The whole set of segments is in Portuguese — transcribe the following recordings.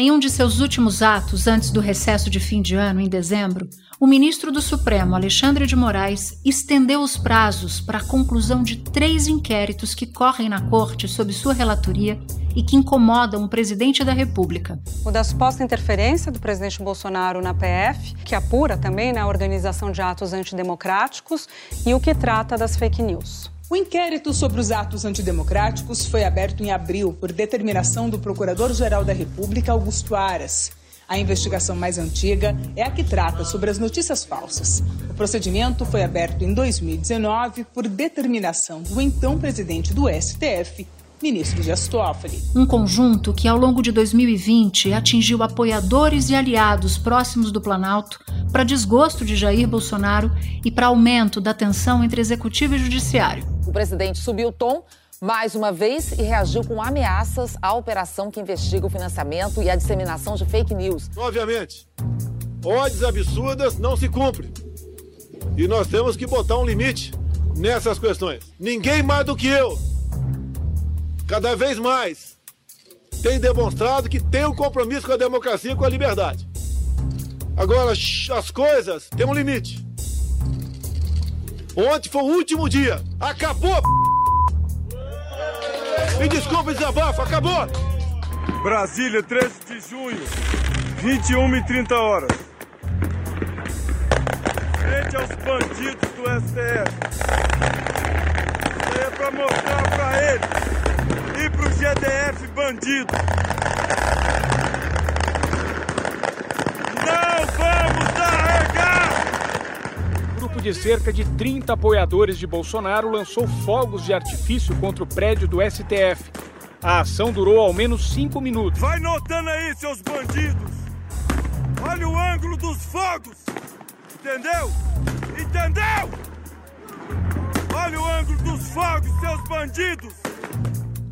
Em um de seus últimos atos antes do recesso de fim de ano, em dezembro, o ministro do Supremo, Alexandre de Moraes, estendeu os prazos para a conclusão de três inquéritos que correm na corte sob sua relatoria e que incomodam o presidente da República. O da suposta interferência do presidente Bolsonaro na PF, que apura também na organização de atos antidemocráticos, e o que trata das fake news. O inquérito sobre os atos antidemocráticos foi aberto em abril por determinação do Procurador-Geral da República, Augusto Aras. A investigação mais antiga é a que trata sobre as notícias falsas. O procedimento foi aberto em 2019 por determinação do então presidente do STF, ministro Dias Toffoli. Um conjunto que, ao longo de 2020, atingiu apoiadores e aliados próximos do Planalto para desgosto de Jair Bolsonaro e para aumento da tensão entre executivo e judiciário. O presidente subiu o tom mais uma vez e reagiu com ameaças à operação que investiga o financiamento e a disseminação de fake news. Obviamente, ordens absurdas não se cumprem. E nós temos que botar um limite nessas questões. Ninguém mais do que eu, cada vez mais, tem demonstrado que tem um compromisso com a democracia e com a liberdade. Agora, as coisas têm um limite. Ontem foi o último dia. Acabou! Me desculpe, desabafo, acabou! Brasília, 13 de junho, 21 e 30 horas. Frente aos bandidos do STF. Isso é pra mostrar pra eles e pro GDF bandido. Grupo de cerca de 30 apoiadores de Bolsonaro lançou fogos de artifício contra o prédio do STF. A ação durou ao menos cinco minutos. Vai notando aí, seus bandidos! Olha o ângulo dos fogos! Entendeu? Entendeu? Olha o ângulo dos fogos, seus bandidos!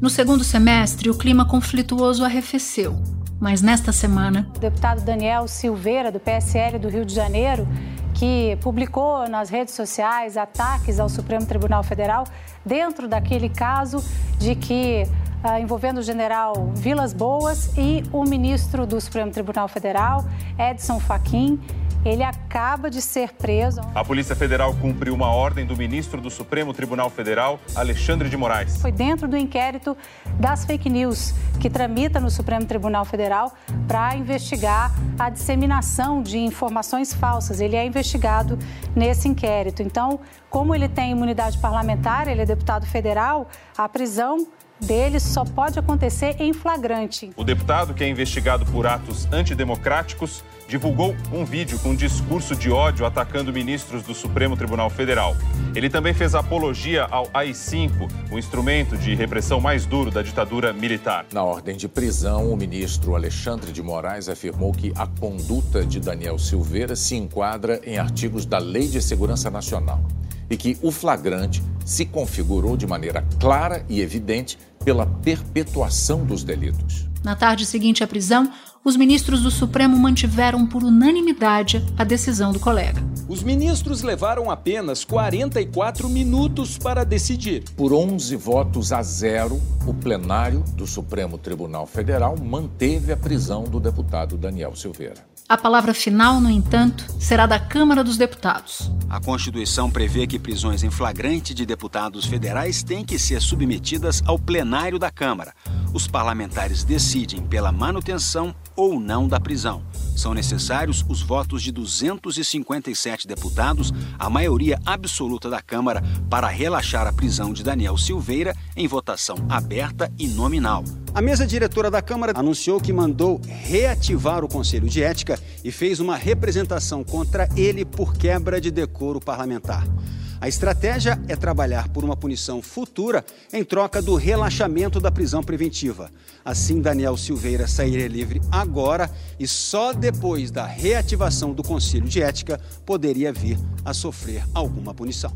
No segundo semestre, o clima conflituoso arrefeceu. Mas nesta semana. O deputado Daniel Silveira, do PSL do Rio de Janeiro, que publicou nas redes sociais ataques ao Supremo Tribunal Federal dentro daquele caso de que uh, envolvendo o general Vilas Boas e o ministro do Supremo Tribunal Federal, Edson Fachin, ele acaba de ser preso. A Polícia Federal cumpriu uma ordem do ministro do Supremo Tribunal Federal, Alexandre de Moraes. Foi dentro do inquérito das fake news que tramita no Supremo Tribunal Federal para investigar a disseminação de informações falsas. Ele é investigado nesse inquérito. Então, como ele tem imunidade parlamentar, ele é deputado federal, a prisão dele só pode acontecer em flagrante. O deputado, que é investigado por atos antidemocráticos, divulgou um vídeo com um discurso de ódio atacando ministros do Supremo Tribunal Federal. Ele também fez apologia ao AI-5, o instrumento de repressão mais duro da ditadura militar. Na ordem de prisão, o ministro Alexandre de Moraes afirmou que a conduta de Daniel Silveira se enquadra em artigos da Lei de Segurança Nacional e que o flagrante se configurou de maneira clara e evidente pela perpetuação dos delitos. Na tarde seguinte à prisão, os ministros do Supremo mantiveram por unanimidade a decisão do colega. Os ministros levaram apenas 44 minutos para decidir. Por 11 votos a zero, o plenário do Supremo Tribunal Federal manteve a prisão do deputado Daniel Silveira. A palavra final, no entanto, será da Câmara dos Deputados. A Constituição prevê que prisões em flagrante de deputados federais têm que ser submetidas ao plenário da Câmara. Os parlamentares decidem pela manutenção ou não da prisão. São necessários os votos de 257 deputados, a maioria absoluta da Câmara, para relaxar a prisão de Daniel Silveira em votação aberta e nominal. A mesa diretora da Câmara anunciou que mandou reativar o Conselho de Ética e fez uma representação contra ele por quebra de decoro parlamentar. A estratégia é trabalhar por uma punição futura em troca do relaxamento da prisão preventiva. Assim, Daniel Silveira sairia livre agora e só depois da reativação do Conselho de Ética poderia vir a sofrer alguma punição.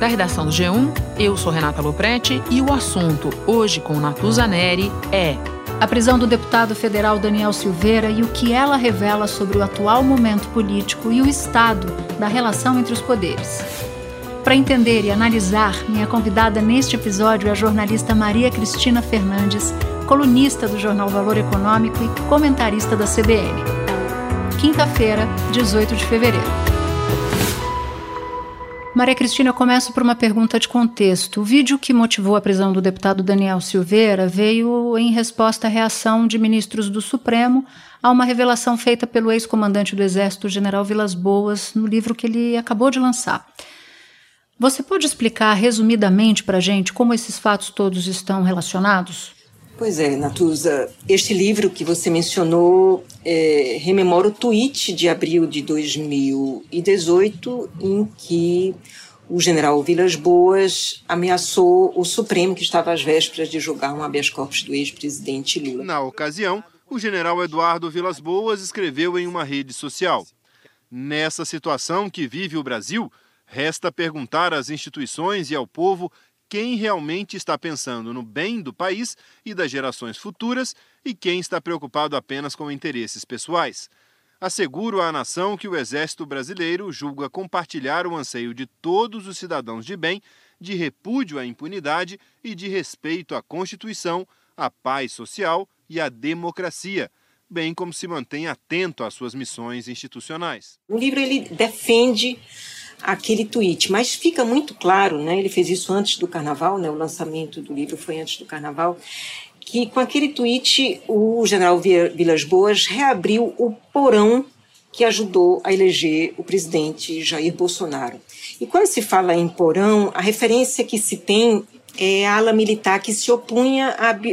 Da redação do G1, eu sou Renata Loprete e o assunto hoje com Natuza Neri é a prisão do deputado federal Daniel Silveira e o que ela revela sobre o atual momento político e o estado da relação entre os poderes. Para entender e analisar, minha convidada neste episódio é a jornalista Maria Cristina Fernandes, colunista do jornal Valor Econômico e comentarista da CBN. Quinta-feira, 18 de fevereiro. Maria Cristina, eu começo por uma pergunta de contexto. O vídeo que motivou a prisão do deputado Daniel Silveira veio em resposta à reação de ministros do Supremo a uma revelação feita pelo ex-comandante do Exército, general Vilas Boas, no livro que ele acabou de lançar. Você pode explicar resumidamente para a gente como esses fatos todos estão relacionados? Pois é, Natuza. Este livro que você mencionou é, rememora o tweet de abril de 2018, em que o general Vilas Boas ameaçou o Supremo, que estava às vésperas de julgar um habeas corpus do ex-presidente Lula. Na ocasião, o general Eduardo Vilas Boas escreveu em uma rede social: Nessa situação que vive o Brasil, resta perguntar às instituições e ao povo quem realmente está pensando no bem do país e das gerações futuras e quem está preocupado apenas com interesses pessoais. Asseguro à nação que o Exército Brasileiro julga compartilhar o anseio de todos os cidadãos de bem, de repúdio à impunidade e de respeito à Constituição, à paz social e à democracia, bem como se mantém atento às suas missões institucionais. O livro ele defende aquele tweet. Mas fica muito claro, né? Ele fez isso antes do carnaval, né? O lançamento do livro foi antes do carnaval. Que com aquele tweet o general Vilas Boas reabriu o porão que ajudou a eleger o presidente Jair Bolsonaro. E quando se fala em porão, a referência que se tem é a ala militar que se opunha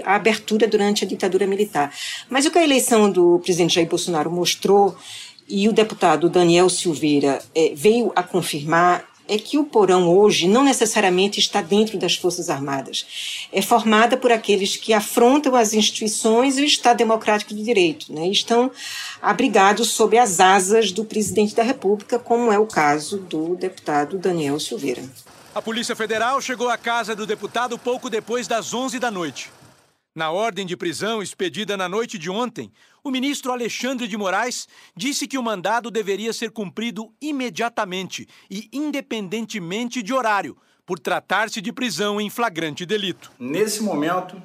à abertura durante a ditadura militar. Mas o que a eleição do presidente Jair Bolsonaro mostrou e o deputado Daniel Silveira é, veio a confirmar é que o porão hoje não necessariamente está dentro das Forças Armadas. É formada por aqueles que afrontam as instituições e o Estado Democrático de Direito. Né? Estão abrigados sob as asas do presidente da República, como é o caso do deputado Daniel Silveira. A Polícia Federal chegou à casa do deputado pouco depois das 11 da noite. Na ordem de prisão expedida na noite de ontem, o ministro Alexandre de Moraes disse que o mandado deveria ser cumprido imediatamente e independentemente de horário, por tratar-se de prisão em flagrante delito. Nesse momento,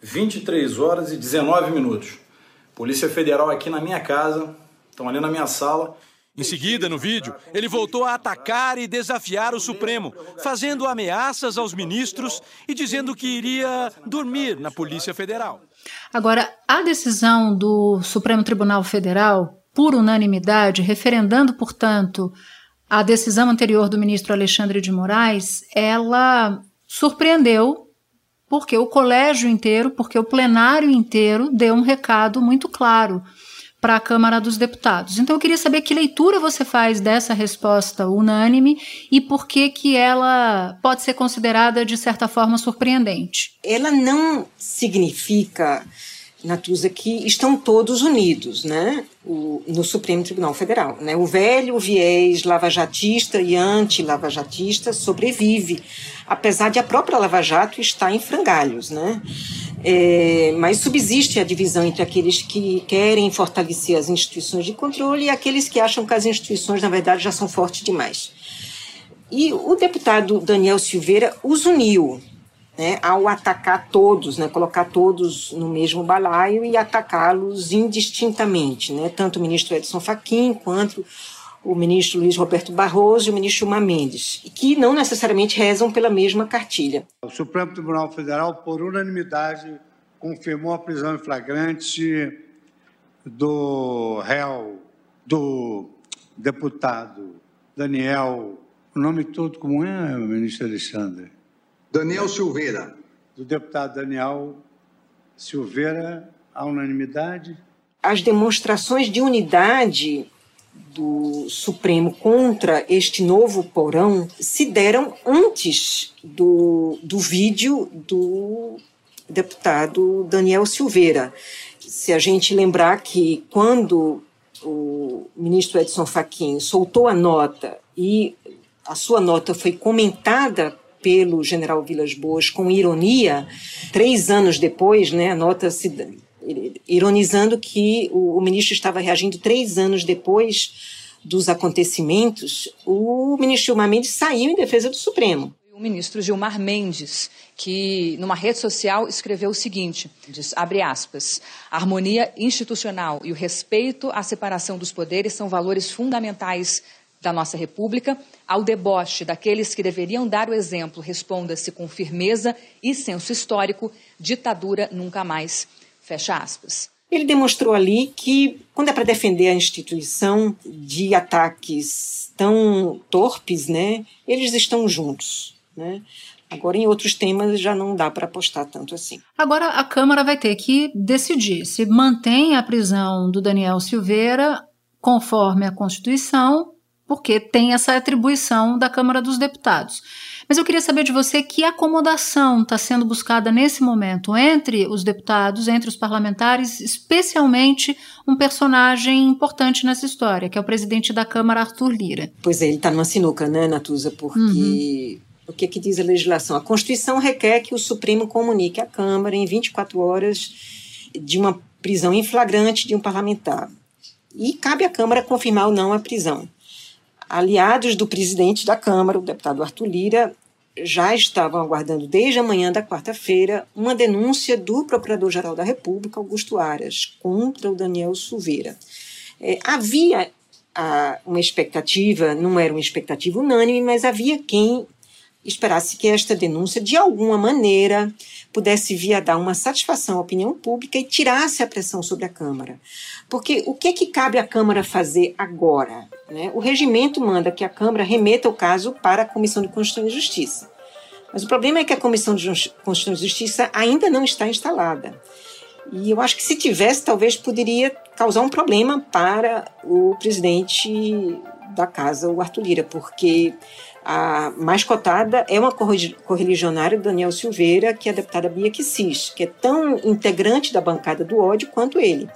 23 horas e 19 minutos. Polícia Federal aqui na minha casa, estão ali na minha sala, em seguida, no vídeo, ele voltou a atacar e desafiar o Supremo, fazendo ameaças aos ministros e dizendo que iria dormir na Polícia Federal. Agora, a decisão do Supremo Tribunal Federal, por unanimidade, referendando, portanto, a decisão anterior do ministro Alexandre de Moraes, ela surpreendeu porque o colégio inteiro, porque o plenário inteiro deu um recado muito claro para a Câmara dos Deputados. Então eu queria saber que leitura você faz dessa resposta unânime e por que que ela pode ser considerada de certa forma surpreendente. Ela não significa Natuza que estão todos unidos, né, o, no Supremo Tribunal Federal, né? O velho viés lavajatista e anti-lavajatista sobrevive, apesar de a própria Lava Jato estar em frangalhos, né? É, mas subsiste a divisão entre aqueles que querem fortalecer as instituições de controle e aqueles que acham que as instituições, na verdade, já são fortes demais. E o deputado Daniel Silveira os uniu né, ao atacar todos, né, colocar todos no mesmo balaio e atacá-los indistintamente, né, tanto o ministro Edson Fachin quanto o ministro Luiz Roberto Barroso e o ministro Gilmar Mendes, que não necessariamente rezam pela mesma cartilha. O Supremo Tribunal Federal, por unanimidade, confirmou a prisão em flagrante do réu, do deputado Daniel, o nome todo como é, ministro Alexandre? Daniel Silveira. Do deputado Daniel Silveira, a unanimidade. As demonstrações de unidade do Supremo contra este novo porão se deram antes do, do vídeo do deputado Daniel Silveira. Se a gente lembrar que quando o ministro Edson Fachin soltou a nota e a sua nota foi comentada pelo general Vilas Boas com ironia, três anos depois, né, nota-se ironizando que o, o ministro estava reagindo três anos depois dos acontecimentos, o ministro Gilmar Mendes saiu em defesa do Supremo. O ministro Gilmar Mendes, que numa rede social escreveu o seguinte, diz, abre aspas, a harmonia institucional e o respeito à separação dos poderes são valores fundamentais da nossa República. Ao deboche daqueles que deveriam dar o exemplo, responda-se com firmeza e senso histórico, ditadura nunca mais. Fecha aspas. Ele demonstrou ali que, quando é para defender a instituição de ataques tão torpes, né, eles estão juntos. Né? Agora, em outros temas, já não dá para apostar tanto assim. Agora, a Câmara vai ter que decidir se mantém a prisão do Daniel Silveira conforme a Constituição, porque tem essa atribuição da Câmara dos Deputados. Mas eu queria saber de você que acomodação está sendo buscada nesse momento entre os deputados, entre os parlamentares, especialmente um personagem importante nessa história, que é o presidente da Câmara, Arthur Lira. Pois é, ele está numa sinuca, né, Natuza? Porque uhum. o que, que diz a legislação? A Constituição requer que o Supremo comunique à Câmara em 24 horas de uma prisão em flagrante de um parlamentar. E cabe à Câmara confirmar ou não a prisão aliados do presidente da Câmara, o deputado Arthur Lira, já estavam aguardando desde a manhã da quarta-feira uma denúncia do Procurador-Geral da República, Augusto Aras, contra o Daniel Silveira. É, havia a, uma expectativa, não era uma expectativa unânime, mas havia quem esperasse que esta denúncia, de alguma maneira, pudesse vir a dar uma satisfação à opinião pública e tirasse a pressão sobre a Câmara. Porque o que, é que cabe à Câmara fazer agora? Né? O regimento manda que a Câmara remeta o caso para a Comissão de Constituição e Justiça. Mas o problema é que a Comissão de Constituição e Justiça ainda não está instalada. E eu acho que se tivesse, talvez poderia causar um problema para o presidente da casa, o Arthur Lira, porque a mais cotada é uma correligionária, Daniel Silveira, que é a deputada Bia Kicis, que é tão integrante da bancada do ódio quanto ele.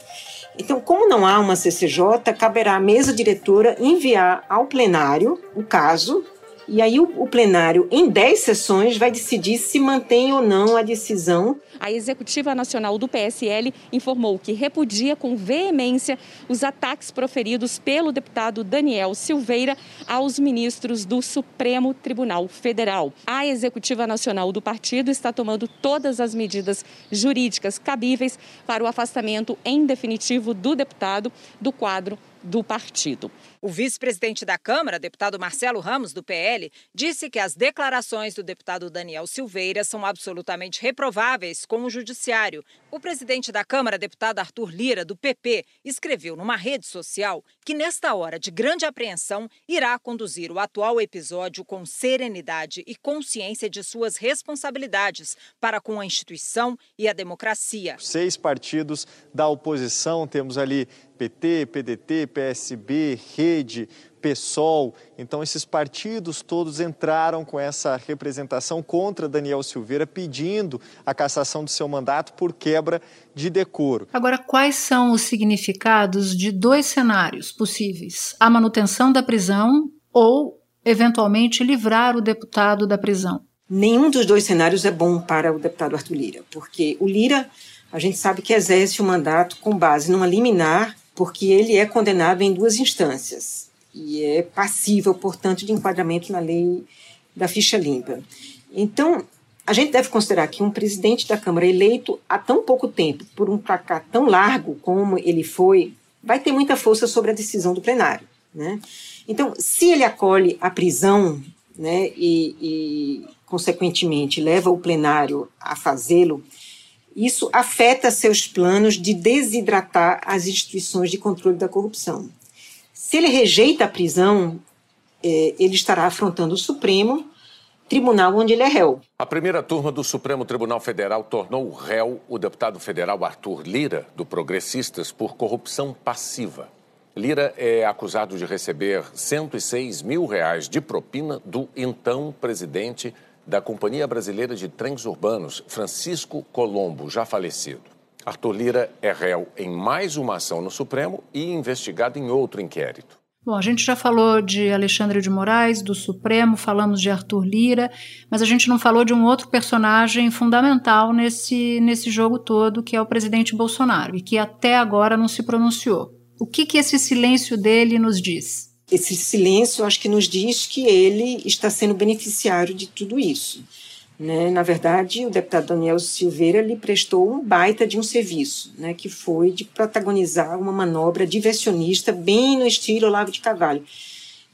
Então, como não há uma CCJ, caberá à mesa diretora enviar ao plenário o caso e aí o, o plenário, em 10 sessões, vai decidir se mantém ou não a decisão. A Executiva Nacional do PSL informou que repudia com veemência os ataques proferidos pelo deputado Daniel Silveira aos ministros do Supremo Tribunal Federal. A Executiva Nacional do partido está tomando todas as medidas jurídicas cabíveis para o afastamento em definitivo do deputado do quadro do partido. O vice-presidente da Câmara, deputado Marcelo Ramos, do PL, disse que as declarações do deputado Daniel Silveira são absolutamente reprováveis com o Judiciário. O presidente da Câmara, deputado Arthur Lira, do PP, escreveu numa rede social que, nesta hora de grande apreensão, irá conduzir o atual episódio com serenidade e consciência de suas responsabilidades para com a instituição e a democracia. Seis partidos da oposição, temos ali PT, PDT, PSB, Rede, PSOL. Então, esses partidos todos entraram com essa representação contra Daniel Silveira, pedindo a cassação do seu mandato por quebra de decoro. Agora, quais são os significados de dois cenários possíveis? A manutenção da prisão ou, eventualmente, livrar o deputado da prisão? Nenhum dos dois cenários é bom para o deputado Arthur Lira, porque o Lira, a gente sabe que exerce o mandato com base numa liminar porque ele é condenado em duas instâncias e é passível, portanto, de enquadramento na lei da ficha limpa. Então, a gente deve considerar que um presidente da Câmara eleito há tão pouco tempo, por um placar tão largo como ele foi, vai ter muita força sobre a decisão do plenário. Né? Então, se ele acolhe a prisão né, e, e, consequentemente, leva o plenário a fazê-lo, isso afeta seus planos de desidratar as instituições de controle da corrupção. Se ele rejeita a prisão, é, ele estará afrontando o Supremo, tribunal onde ele é réu. A primeira turma do Supremo Tribunal Federal tornou réu o deputado federal Arthur Lira, do Progressistas, por corrupção passiva. Lira é acusado de receber 106 mil reais de propina do então presidente da Companhia Brasileira de Trens Urbanos, Francisco Colombo, já falecido. Arthur Lira é réu em mais uma ação no Supremo e investigado em outro inquérito. Bom, a gente já falou de Alexandre de Moraes, do Supremo, falamos de Arthur Lira, mas a gente não falou de um outro personagem fundamental nesse, nesse jogo todo, que é o presidente Bolsonaro, e que até agora não se pronunciou. O que, que esse silêncio dele nos diz? Esse silêncio, acho que nos diz que ele está sendo beneficiário de tudo isso. Né? Na verdade, o deputado Daniel Silveira lhe prestou um baita de um serviço, né? que foi de protagonizar uma manobra diversionista bem no estilo Olavo de Carvalho,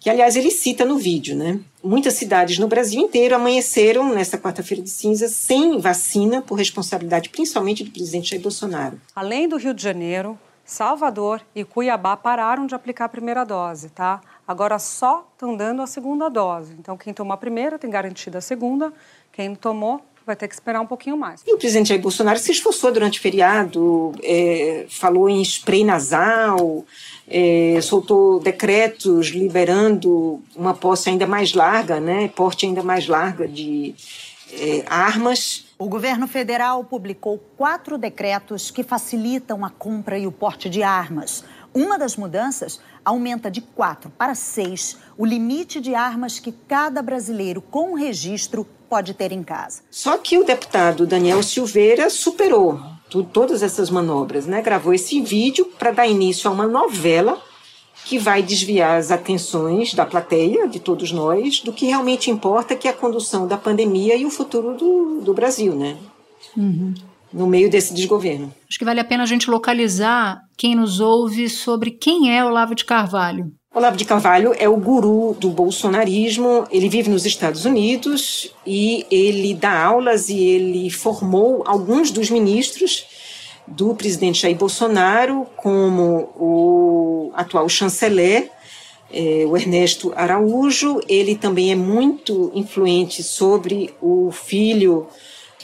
que, aliás, ele cita no vídeo. Né? Muitas cidades no Brasil inteiro amanheceram nesta quarta-feira de cinza sem vacina, por responsabilidade principalmente do presidente Jair Bolsonaro. Além do Rio de Janeiro, Salvador e Cuiabá pararam de aplicar a primeira dose, tá? Agora só estão dando a segunda dose. Então, quem tomou a primeira tem garantida a segunda quem não tomou vai ter que esperar um pouquinho mais. E o presidente Jair Bolsonaro se esforçou durante o feriado, é, falou em spray nasal, é, soltou decretos liberando uma posse ainda mais larga, né, porte ainda mais larga de é, armas. O governo federal publicou quatro decretos que facilitam a compra e o porte de armas. Uma das mudanças aumenta de quatro para seis o limite de armas que cada brasileiro com registro pode ter em casa. Só que o deputado Daniel Silveira superou todas essas manobras, né? Gravou esse vídeo para dar início a uma novela que vai desviar as atenções da plateia, de todos nós, do que realmente importa, que é a condução da pandemia e o futuro do, do Brasil, né? Uhum. No meio desse desgoverno. Acho que vale a pena a gente localizar quem nos ouve sobre quem é Olavo de Carvalho. Olavo de Carvalho é o guru do bolsonarismo. Ele vive nos Estados Unidos e ele dá aulas e ele formou alguns dos ministros do presidente Jair Bolsonaro, como o atual chanceler, é, o Ernesto Araújo. Ele também é muito influente sobre o filho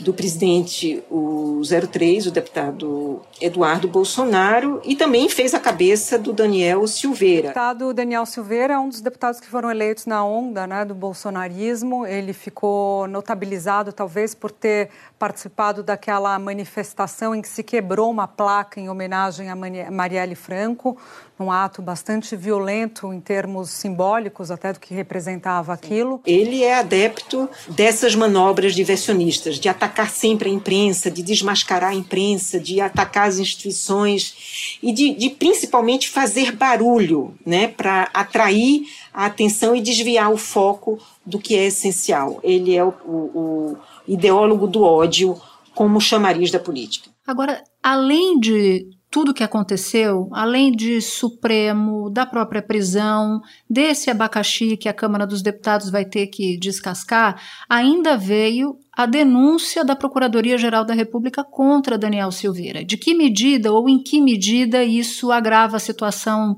do presidente, o 03, o deputado Eduardo Bolsonaro, e também fez a cabeça do Daniel Silveira. O deputado Daniel Silveira é um dos deputados que foram eleitos na onda né, do bolsonarismo. Ele ficou notabilizado, talvez, por ter participado daquela manifestação em que se quebrou uma placa em homenagem a Marielle Franco, num ato bastante violento em termos simbólicos até do que representava aquilo. Ele é adepto dessas manobras diversionistas, de atacar sempre a imprensa, de desmascarar a imprensa, de atacar as instituições e de, de principalmente fazer barulho, né, para atrair a atenção e desviar o foco do que é essencial. Ele é o, o, o ideólogo do ódio como chamariz da política. Agora, além de tudo que aconteceu, além de Supremo, da própria prisão, desse abacaxi que a Câmara dos Deputados vai ter que descascar, ainda veio a denúncia da Procuradoria-Geral da República contra Daniel Silveira. De que medida ou em que medida isso agrava a situação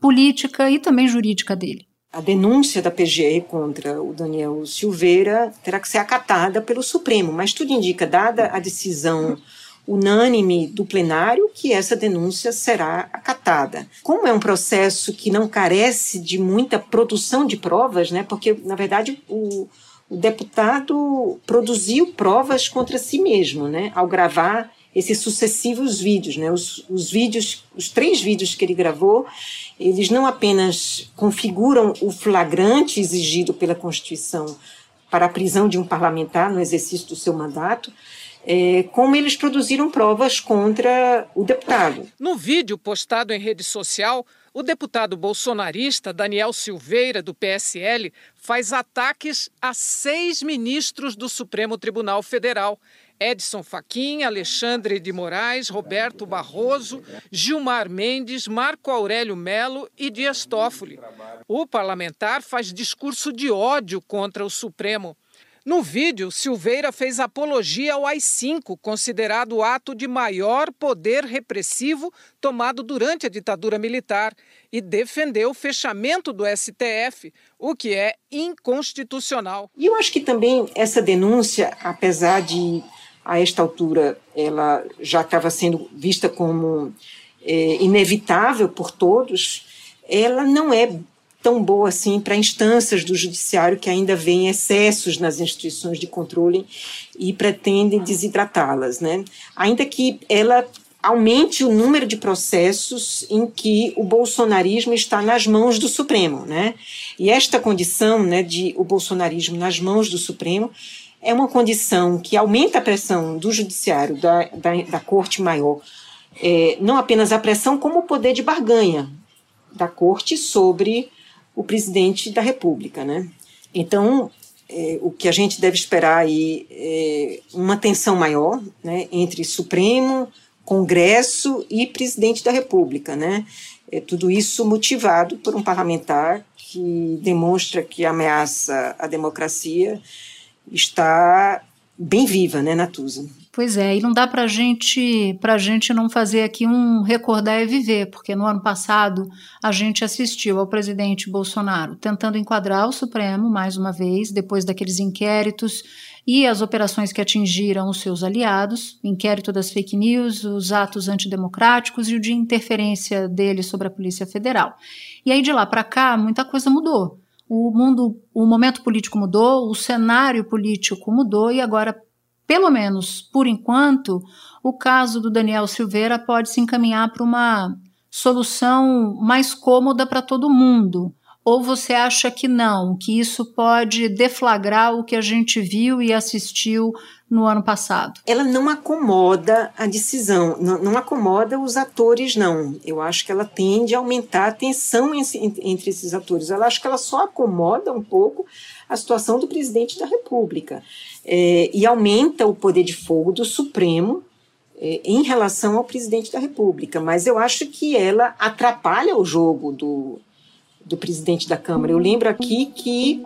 política e também jurídica dele? A denúncia da PGR contra o Daniel Silveira terá que ser acatada pelo Supremo, mas tudo indica, dada a decisão unânime do plenário que essa denúncia será acatada. Como é um processo que não carece de muita produção de provas, né, porque, na verdade, o, o deputado produziu provas contra si mesmo, né, ao gravar esses sucessivos vídeos, né, os, os vídeos, os três vídeos que ele gravou, eles não apenas configuram o flagrante exigido pela Constituição para a prisão de um parlamentar no exercício do seu mandato, é, como eles produziram provas contra o deputado. No vídeo postado em rede social, o deputado bolsonarista Daniel Silveira, do PSL, faz ataques a seis ministros do Supremo Tribunal Federal. Edson Fachin, Alexandre de Moraes, Roberto Barroso, Gilmar Mendes, Marco Aurélio Melo e Dias Toffoli. O parlamentar faz discurso de ódio contra o Supremo. No vídeo, Silveira fez apologia ao AI-5, considerado o ato de maior poder repressivo tomado durante a ditadura militar, e defendeu o fechamento do STF, o que é inconstitucional. E eu acho que também essa denúncia, apesar de a esta altura ela já estava sendo vista como é, inevitável por todos, ela não é tão boa assim para instâncias do judiciário que ainda veem excessos nas instituições de controle e pretendem desidratá-las, né? Ainda que ela aumente o número de processos em que o bolsonarismo está nas mãos do Supremo, né? E esta condição, né, de o bolsonarismo nas mãos do Supremo é uma condição que aumenta a pressão do judiciário, da, da, da corte maior, é, não apenas a pressão, como o poder de barganha da corte sobre o presidente da República, né? Então, é, o que a gente deve esperar aí é uma tensão maior, né, entre Supremo, Congresso e presidente da República, né? É tudo isso motivado por um parlamentar que demonstra que ameaça a democracia está bem viva, né, Natuza? Pois é, e não dá para gente, a gente não fazer aqui um recordar e viver, porque no ano passado a gente assistiu ao presidente Bolsonaro tentando enquadrar o Supremo mais uma vez, depois daqueles inquéritos e as operações que atingiram os seus aliados, inquérito das fake news, os atos antidemocráticos e o de interferência dele sobre a Polícia Federal. E aí de lá para cá muita coisa mudou. O mundo, o momento político mudou, o cenário político mudou e agora pelo menos por enquanto, o caso do Daniel Silveira pode se encaminhar para uma solução mais cômoda para todo mundo. Ou você acha que não, que isso pode deflagrar o que a gente viu e assistiu no ano passado? Ela não acomoda a decisão, não, não acomoda os atores, não. Eu acho que ela tende a aumentar a tensão entre esses atores. Eu acho que ela só acomoda um pouco a situação do presidente da República é, e aumenta o poder de fogo do Supremo é, em relação ao presidente da República. Mas eu acho que ela atrapalha o jogo do, do presidente da Câmara. Eu lembro aqui que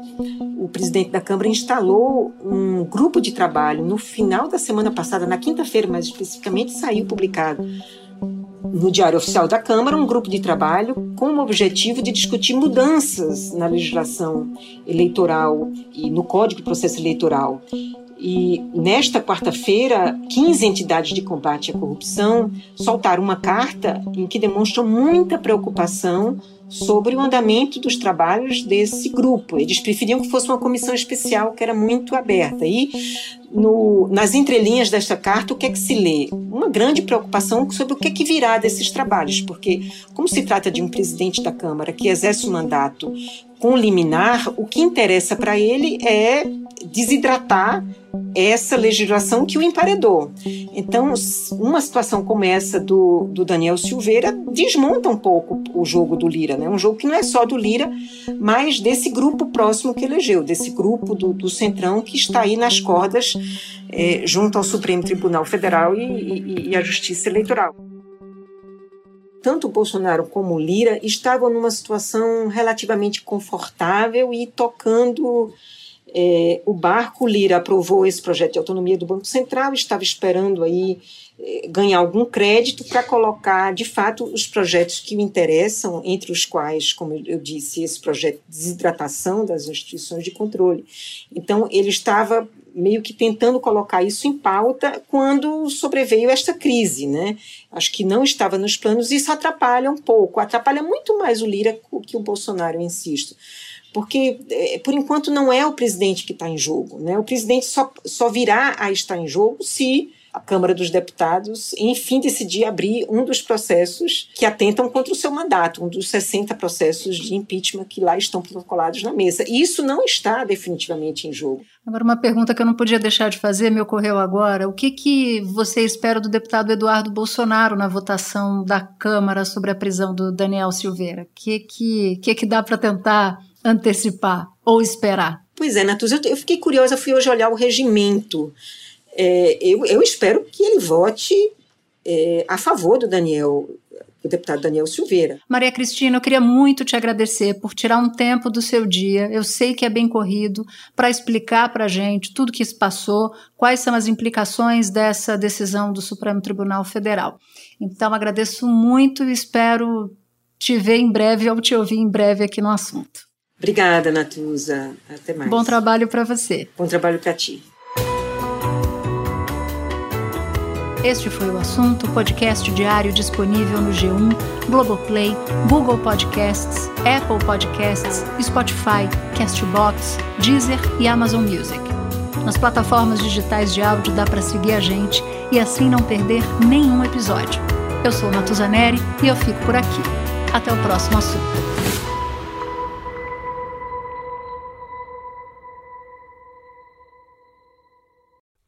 o presidente da Câmara instalou um grupo de trabalho no final da semana passada, na quinta-feira mais especificamente, saiu publicado no Diário Oficial da Câmara um grupo de trabalho com o objetivo de discutir mudanças na legislação eleitoral e no Código de Processo Eleitoral. E nesta quarta-feira, 15 entidades de combate à corrupção soltaram uma carta em que demonstram muita preocupação sobre o andamento dos trabalhos desse grupo. Eles preferiam que fosse uma comissão especial que era muito aberta. E no, nas entrelinhas desta carta, o que é que se lê? Uma grande preocupação sobre o que é que virá desses trabalhos, porque, como se trata de um presidente da Câmara que exerce o mandato com liminar, o que interessa para ele é desidratar essa legislação que o emparedou. Então, uma situação como essa do, do Daniel Silveira desmonta um pouco o jogo do Lira, né? um jogo que não é só do Lira, mas desse grupo próximo que elegeu, desse grupo do, do Centrão que está aí nas cordas é, junto ao Supremo Tribunal Federal e, e, e à Justiça Eleitoral tanto Bolsonaro como Lira estavam numa situação relativamente confortável e tocando é, o barco. Lira aprovou esse projeto de autonomia do Banco Central, estava esperando aí é, ganhar algum crédito para colocar, de fato, os projetos que o interessam, entre os quais, como eu disse, esse projeto de desidratação das instituições de controle. Então, ele estava meio que tentando colocar isso em pauta quando sobreveio esta crise, né? Acho que não estava nos planos e isso atrapalha um pouco, atrapalha muito mais o Lira que o Bolsonaro, insisto. Porque, é, por enquanto, não é o presidente que está em jogo, né? O presidente só, só virá a estar em jogo se a Câmara dos Deputados, enfim, decidir abrir um dos processos que atentam contra o seu mandato, um dos 60 processos de impeachment que lá estão protocolados na mesa. E isso não está definitivamente em jogo. Agora, uma pergunta que eu não podia deixar de fazer me ocorreu agora. O que, que você espera do deputado Eduardo Bolsonaro na votação da Câmara sobre a prisão do Daniel Silveira? O que, que, que, que dá para tentar antecipar ou esperar? Pois é, Natuza, eu fiquei curiosa, fui hoje olhar o regimento é, eu, eu espero que ele vote é, a favor do Daniel, do deputado Daniel Silveira. Maria Cristina, eu queria muito te agradecer por tirar um tempo do seu dia. Eu sei que é bem corrido para explicar para a gente tudo que se passou, quais são as implicações dessa decisão do Supremo Tribunal Federal. Então, agradeço muito e espero te ver em breve ou te ouvir em breve aqui no assunto. Obrigada, Natuza. Até mais. Bom trabalho para você. Bom trabalho para ti. Este foi o assunto, podcast diário disponível no G1, Globoplay, Google Podcasts, Apple Podcasts, Spotify, Castbox, Deezer e Amazon Music. Nas plataformas digitais de áudio dá para seguir a gente e assim não perder nenhum episódio. Eu sou Natuzaneri e eu fico por aqui. Até o próximo assunto.